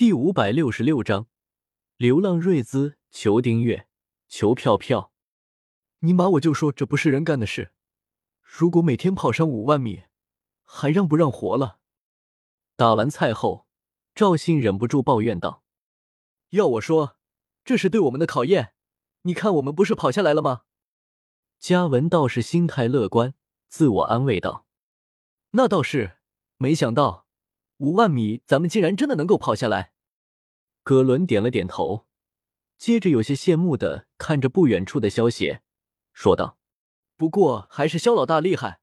第五百六十六章，流浪瑞兹，求订阅，求票票。尼玛，我就说这不是人干的事。如果每天跑上五万米，还让不让活了？打完菜后，赵信忍不住抱怨道：“要我说，这是对我们的考验。你看，我们不是跑下来了吗？”嘉文倒是心态乐观，自我安慰道：“那倒是，没想到。”五万米，咱们竟然真的能够跑下来。葛伦点了点头，接着有些羡慕的看着不远处的萧邪，说道：“不过还是萧老大厉害，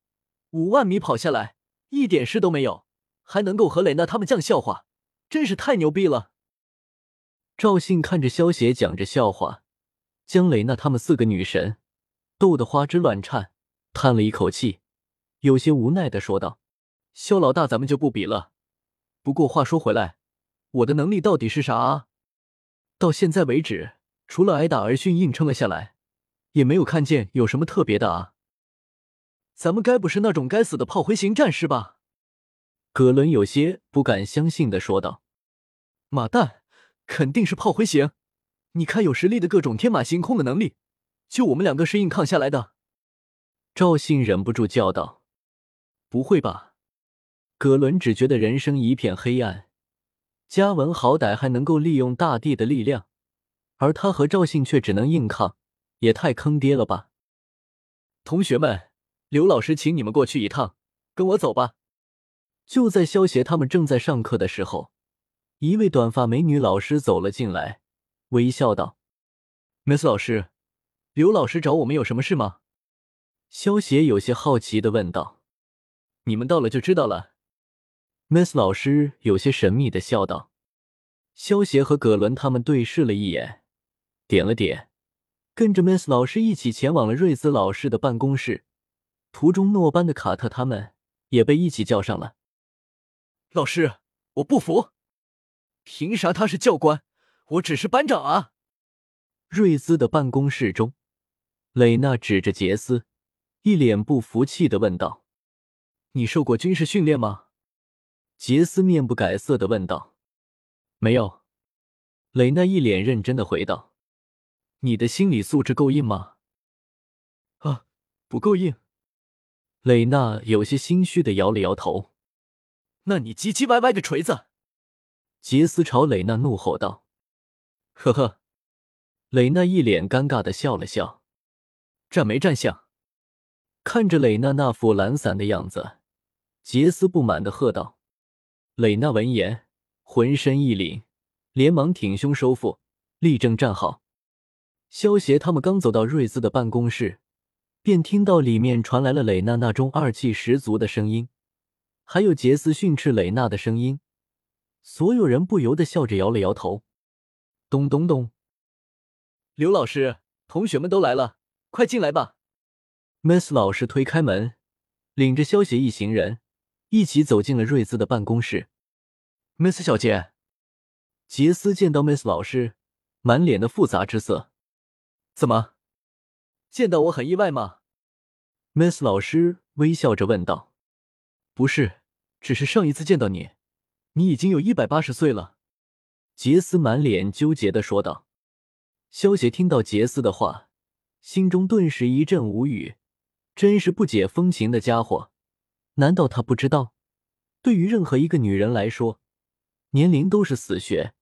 五万米跑下来一点事都没有，还能够和蕾娜他们讲笑话，真是太牛逼了。”赵信看着萧邪讲着笑话，将蕾娜他们四个女神逗得花枝乱颤，叹了一口气，有些无奈的说道：“萧老大，咱们就不比了。”不过话说回来，我的能力到底是啥啊？到现在为止，除了挨打而训硬撑了下来，也没有看见有什么特别的啊。咱们该不是那种该死的炮灰型战士吧？葛伦有些不敢相信的说道：“马蛋，肯定是炮灰型！你看有实力的各种天马行空的能力，就我们两个是硬抗下来的。”赵信忍不住叫道：“不会吧？”葛伦只觉得人生一片黑暗。嘉文好歹还能够利用大地的力量，而他和赵信却只能硬抗，也太坑爹了吧！同学们，刘老师请你们过去一趟，跟我走吧。就在萧协他们正在上课的时候，一位短发美女老师走了进来，微笑道：“Miss 老师，刘老师找我们有什么事吗？”萧协有些好奇的问道：“你们到了就知道了。” Miss 老师有些神秘的笑道：“萧协和葛伦他们对视了一眼，点了点，跟着 Miss 老师一起前往了瑞兹老师的办公室。途中，诺班的卡特他们也被一起叫上了。老师，我不服，凭啥他是教官，我只是班长啊？”瑞兹的办公室中，蕾娜指着杰斯，一脸不服气的问道：“你受过军事训练吗？”杰斯面不改色的问道：“没有。”蕾娜一脸认真的回道：“你的心理素质够硬吗？”“啊，不够硬。”蕾娜有些心虚的摇了摇头。“那你唧唧歪歪个锤子！”杰斯朝蕾娜怒吼道。“呵呵。”蕾娜一脸尴尬的笑了笑。“站没站相？”看着蕾娜那副懒散的样子，杰斯不满的喝道。蕾娜闻言，浑身一凛，连忙挺胸收腹，立正站好。萧协他们刚走到瑞兹的办公室，便听到里面传来了蕾娜那中二气十足的声音，还有杰斯训斥蕾娜的声音。所有人不由得笑着摇了摇头。咚咚咚！刘老师，同学们都来了，快进来吧。Miss 老师推开门，领着萧协一行人。一起走进了瑞兹的办公室。Miss 小姐，杰斯见到 Miss 老师，满脸的复杂之色。怎么，见到我很意外吗？Miss 老师微笑着问道。不是，只是上一次见到你，你已经有一百八十岁了。杰斯满脸纠结的说道。萧协听到杰斯的话，心中顿时一阵无语，真是不解风情的家伙。难道他不知道，对于任何一个女人来说，年龄都是死穴？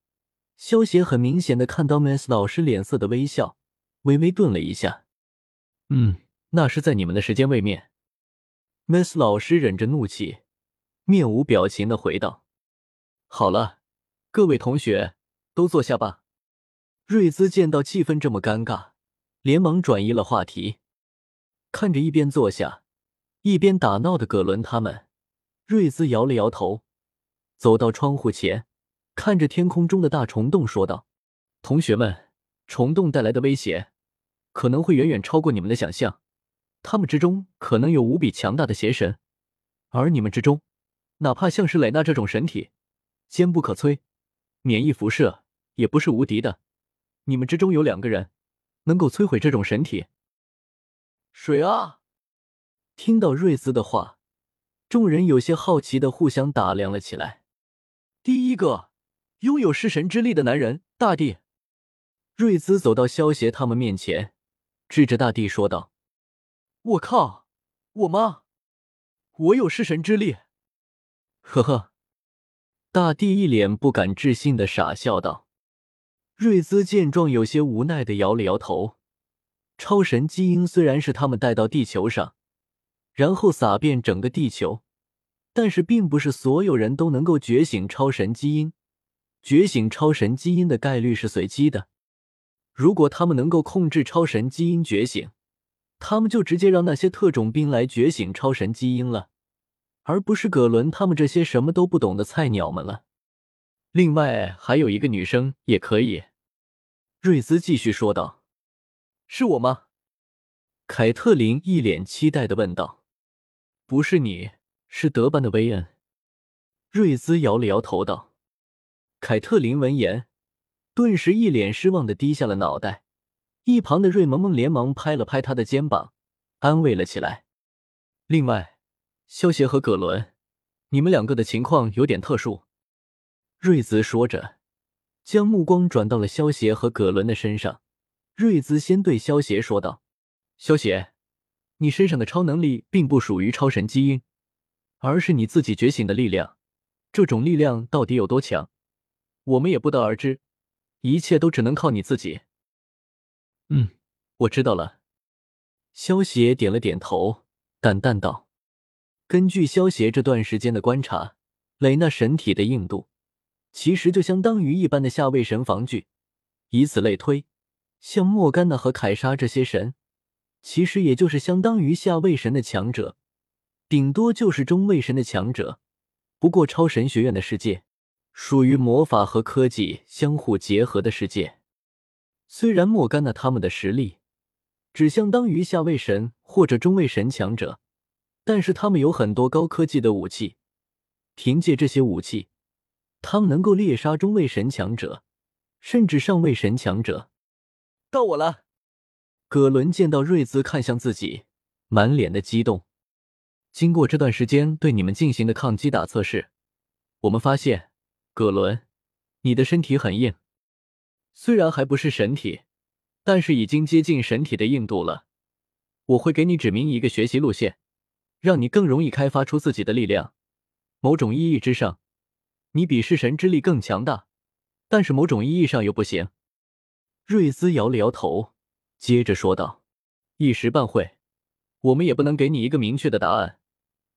萧协很明显的看到 Miss 老师脸色的微笑，微微顿了一下。嗯，那是在你们的时间位面。Miss 老师忍着怒气，面无表情的回道：“好了，各位同学都坐下吧。”瑞兹见到气氛这么尴尬，连忙转移了话题，看着一边坐下。一边打闹的葛伦他们，瑞兹摇了摇头，走到窗户前，看着天空中的大虫洞，说道：“同学们，虫洞带来的威胁可能会远远超过你们的想象。他们之中可能有无比强大的邪神，而你们之中，哪怕像是蕾娜这种神体，坚不可摧，免疫辐射也不是无敌的。你们之中有两个人能够摧毁这种神体。谁啊？”听到瑞兹的话，众人有些好奇的互相打量了起来。第一个，拥有弑神之力的男人，大帝。瑞兹走到萧协他们面前，指着大地说道：“我靠，我妈，我有弑神之力！”呵呵，大地一脸不敢置信的傻笑道。瑞兹见状，有些无奈的摇了摇头。超神基因虽然是他们带到地球上，然后撒遍整个地球，但是并不是所有人都能够觉醒超神基因。觉醒超神基因的概率是随机的。如果他们能够控制超神基因觉醒，他们就直接让那些特种兵来觉醒超神基因了，而不是葛伦他们这些什么都不懂的菜鸟们了。另外还有一个女生也可以，瑞兹继续说道：“是我吗？”凯特琳一脸期待的问道：“不是你，是德班的薇恩。”瑞兹摇了摇头道。凯特琳闻言，顿时一脸失望的低下了脑袋。一旁的瑞萌萌连忙拍了拍他的肩膀，安慰了起来。另外，萧协和葛伦，你们两个的情况有点特殊。瑞兹说着，将目光转到了萧协和葛伦的身上。瑞兹先对萧协说道：“萧协，你身上的超能力并不属于超神基因，而是你自己觉醒的力量。这种力量到底有多强？”我们也不得而知，一切都只能靠你自己。嗯，我知道了。萧协点了点头，淡淡道：“根据萧协这段时间的观察，雷纳神体的硬度其实就相当于一般的下位神防具。以此类推，像莫甘娜和凯莎这些神，其实也就是相当于下位神的强者，顶多就是中位神的强者。不过超神学院的世界。”属于魔法和科技相互结合的世界。虽然莫甘娜他们的实力只相当于下位神或者中位神强者，但是他们有很多高科技的武器。凭借这些武器，他们能够猎杀中位神强者，甚至上位神强者。到我了！葛伦见到瑞兹看向自己，满脸的激动。经过这段时间对你们进行的抗击打测试，我们发现。葛伦，你的身体很硬，虽然还不是神体，但是已经接近神体的硬度了。我会给你指明一个学习路线，让你更容易开发出自己的力量。某种意义之上，你比弑神之力更强大，但是某种意义上又不行。瑞兹摇了摇头，接着说道：“一时半会，我们也不能给你一个明确的答案，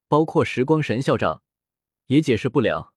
包括时光神校长也解释不了。”